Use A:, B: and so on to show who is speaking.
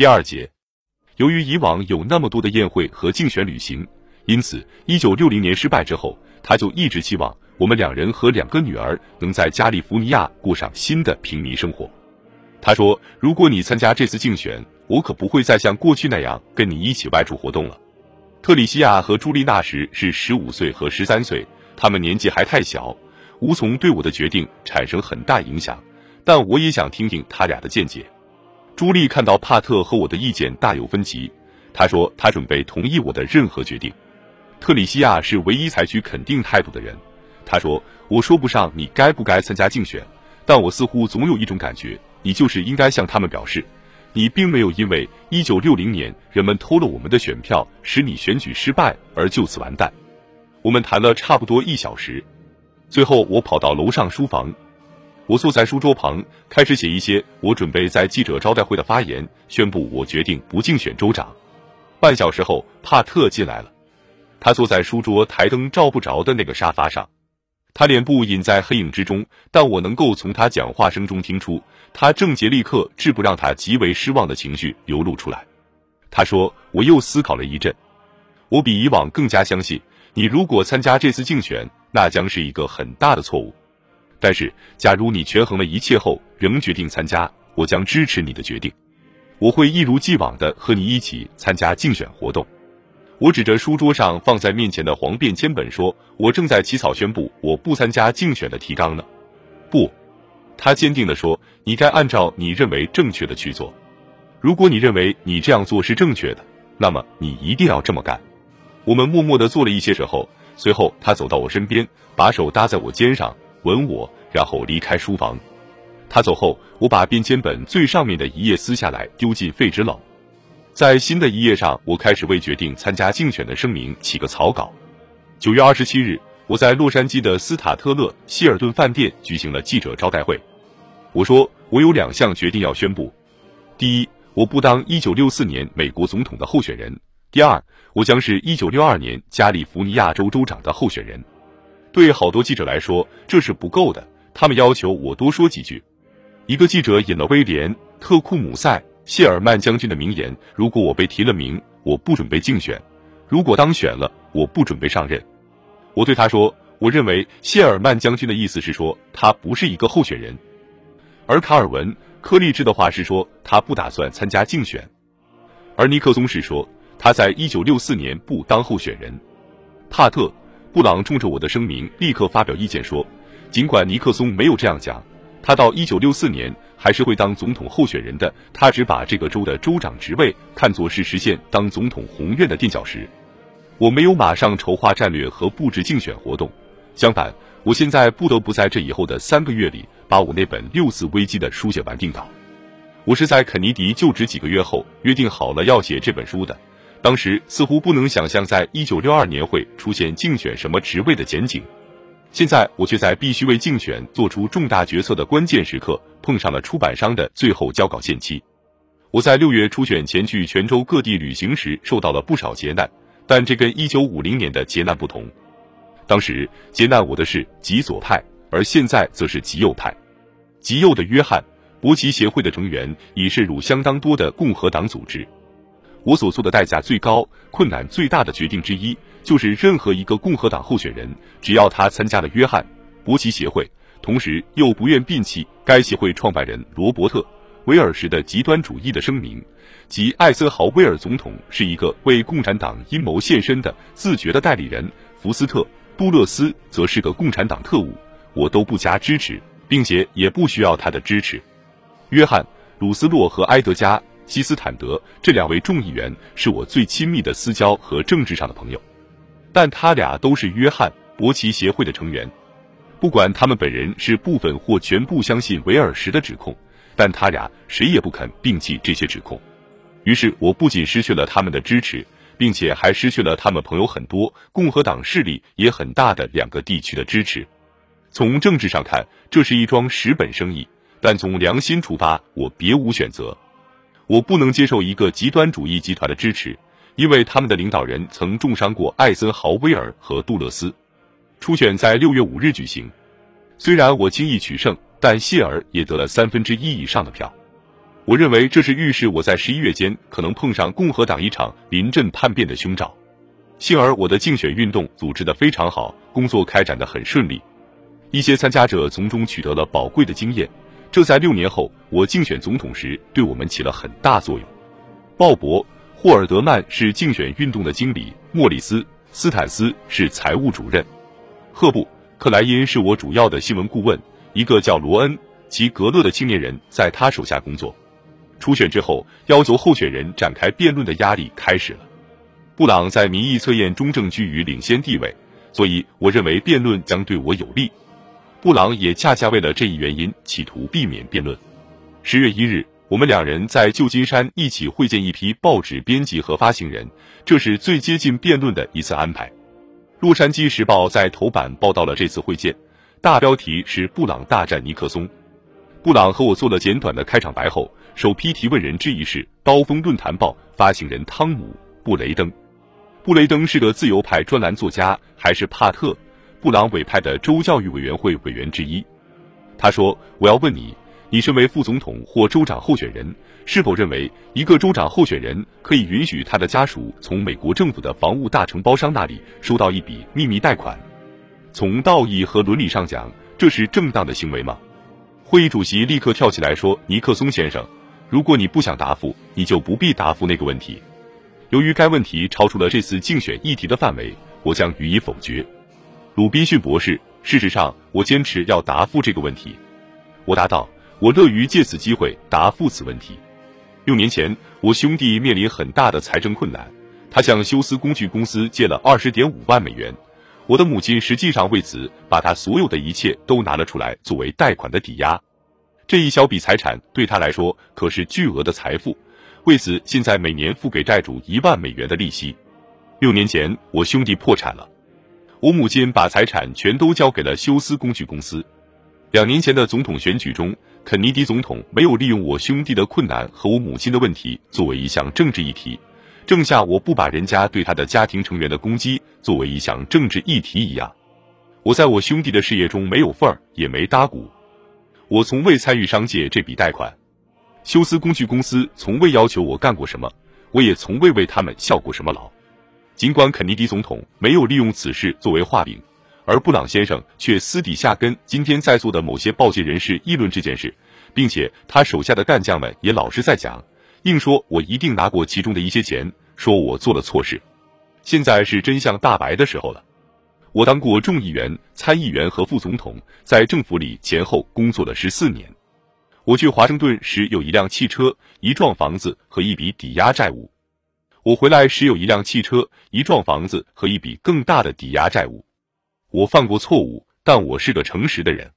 A: 第二节，由于以往有那么多的宴会和竞选旅行，因此一九六零年失败之后，他就一直期望我们两人和两个女儿能在加利福尼亚过上新的平民生活。他说：“如果你参加这次竞选，我可不会再像过去那样跟你一起外出活动了。”特里西亚和朱丽那时是十五岁和十三岁，他们年纪还太小，无从对我的决定产生很大影响。但我也想听听他俩的见解。朱莉看到帕特和我的意见大有分歧，她说她准备同意我的任何决定。特里西亚是唯一采取肯定态度的人，他说：“我说不上你该不该参加竞选，但我似乎总有一种感觉，你就是应该向他们表示。”你并没有因为一九六零年人们偷了我们的选票，使你选举失败而就此完蛋。我们谈了差不多一小时，最后我跑到楼上书房，我坐在书桌旁，开始写一些我准备在记者招待会的发言，宣布我决定不竞选州长。半小时后，帕特进来了，他坐在书桌台灯照不着的那个沙发上。他脸部隐在黑影之中，但我能够从他讲话声中听出，他正竭力克制不让他极为失望的情绪流露出来。他说：“我又思考了一阵，我比以往更加相信，你如果参加这次竞选，那将是一个很大的错误。但是，假如你权衡了一切后仍决定参加，我将支持你的决定。我会一如既往的和你一起参加竞选活动。”我指着书桌上放在面前的黄便签本说：“我正在起草宣布我不参加竞选的提纲呢。”不，他坚定地说：“你该按照你认为正确的去做。如果你认为你这样做是正确的，那么你一定要这么干。”我们默默地做了一些时候，随后他走到我身边，把手搭在我肩上，吻我，然后离开书房。他走后，我把便签本最上面的一页撕下来，丢进废纸篓。在新的一页上，我开始为决定参加竞选的声明起个草稿。九月二十七日，我在洛杉矶的斯塔特勒希尔顿饭店举行了记者招待会。我说，我有两项决定要宣布：第一，我不当一九六四年美国总统的候选人；第二，我将是一九六二年加利福尼亚州州长的候选人。对好多记者来说，这是不够的，他们要求我多说几句。一个记者引了威廉特库姆塞。谢尔曼将军的名言：“如果我被提了名，我不准备竞选；如果当选了，我不准备上任。”我对他说：“我认为谢尔曼将军的意思是说他不是一个候选人，而卡尔文·柯立芝的话是说他不打算参加竞选，而尼克松是说他在一九六四年不当候选人。”帕特·布朗冲着我的声明立刻发表意见说：“尽管尼克松没有这样讲，他到一九六四年。”还是会当总统候选人的。他只把这个州的州长职位看作是实现当总统宏愿的垫脚石。我没有马上筹划战略和布置竞选活动，相反，我现在不得不在这以后的三个月里把我那本六次危机的书写完定稿。我是在肯尼迪就职几个月后约定好了要写这本书的。当时似乎不能想象在一九六二年会出现竞选什么职位的前景。现在我却在必须为竞选做出重大决策的关键时刻碰上了出版商的最后交稿限期。我在六月初选前去泉州各地旅行时受到了不少劫难，但这跟一九五零年的劫难不同。当时劫难我的是极左派，而现在则是极右派。极右的约翰·伯奇协会的成员已渗入相当多的共和党组织。我所做的代价最高、困难最大的决定之一。就是任何一个共和党候选人，只要他参加了约翰·伯奇协会，同时又不愿摒弃该协会创办人罗伯特·威尔时的极端主义的声明，即艾森豪威尔总统是一个为共产党阴谋献身的自觉的代理人，福斯特·杜勒斯则是个共产党特务，我都不加支持，并且也不需要他的支持。约翰·鲁斯洛和埃德加·西斯坦德这两位众议员是我最亲密的私交和政治上的朋友。但他俩都是约翰·伯奇协会的成员，不管他们本人是部分或全部相信维尔什的指控，但他俩谁也不肯摒弃这些指控。于是我不仅失去了他们的支持，并且还失去了他们朋友很多、共和党势力也很大的两个地区的支持。从政治上看，这是一桩蚀本生意，但从良心出发，我别无选择。我不能接受一个极端主义集团的支持。因为他们的领导人曾重伤过艾森豪威尔和杜勒斯。初选在六月五日举行，虽然我轻易取胜，但谢尔也得了三分之一以上的票。我认为这是预示我在十一月间可能碰上共和党一场临阵叛变的凶兆。幸而我的竞选运动组织的非常好，工作开展的很顺利，一些参加者从中取得了宝贵的经验，这在六年后我竞选总统时对我们起了很大作用。鲍勃·霍尔德曼是竞选运动的经理，莫里斯·斯坦斯是财务主任，赫布·克莱因是我主要的新闻顾问，一个叫罗恩·齐格勒的青年人在他手下工作。初选之后，要求候选人展开辩论的压力开始了。布朗在民意测验中正居于领先地位，所以我认为辩论将对我有利。布朗也恰恰为了这一原因企图避免辩论。十月一日，我们两人在旧金山一起会见一批报纸编辑和发行人，这是最接近辩论的一次安排。洛杉矶时报在头版报道了这次会见，大标题是“布朗大战尼克松”。布朗和我做了简短的开场白后，首批提问人之一是《刀锋论坛报》发行人汤姆·布雷登。布雷登是个自由派专栏作家，还是帕特·布朗委派的州教育委员会委员之一。他说：“我要问你，你身为副总统或州长候选人，是否认为一个州长候选人可以允许他的家属从美国政府的房屋大承包商那里收到一笔秘密贷款？从道义和伦理上讲，这是正当的行为吗？”会议主席立刻跳起来说：“尼克松先生，如果你不想答复，你就不必答复那个问题。由于该问题超出了这次竞选议题的范围，我将予以否决。”鲁滨逊博士，事实上，我坚持要答复这个问题。我答道：“我乐于借此机会答复此问题。六年前，我兄弟面临很大的财政困难，他向休斯工具公司借了二十点五万美元。”我的母亲实际上为此把他所有的一切都拿了出来作为贷款的抵押，这一小笔财产对他来说可是巨额的财富。为此，现在每年付给债主一万美元的利息。六年前，我兄弟破产了，我母亲把财产全都交给了休斯工具公司。两年前的总统选举中，肯尼迪总统没有利用我兄弟的困难和我母亲的问题作为一项政治议题。正像我不把人家对他的家庭成员的攻击作为一项政治议题一样，我在我兄弟的事业中没有份儿，也没搭股。我从未参与商界这笔贷款，休斯工具公司从未要求我干过什么，我也从未为他们效过什么劳。尽管肯尼迪总统没有利用此事作为画饼，而布朗先生却私底下跟今天在座的某些报界人士议论这件事，并且他手下的干将们也老是在讲。硬说我一定拿过其中的一些钱，说我做了错事。现在是真相大白的时候了。我当过众议员、参议员和副总统，在政府里前后工作了十四年。我去华盛顿时有一辆汽车、一幢房子和一笔抵押债务。我回来时有一辆汽车、一幢房子和一笔更大的抵押债务。我犯过错误，但我是个诚实的人。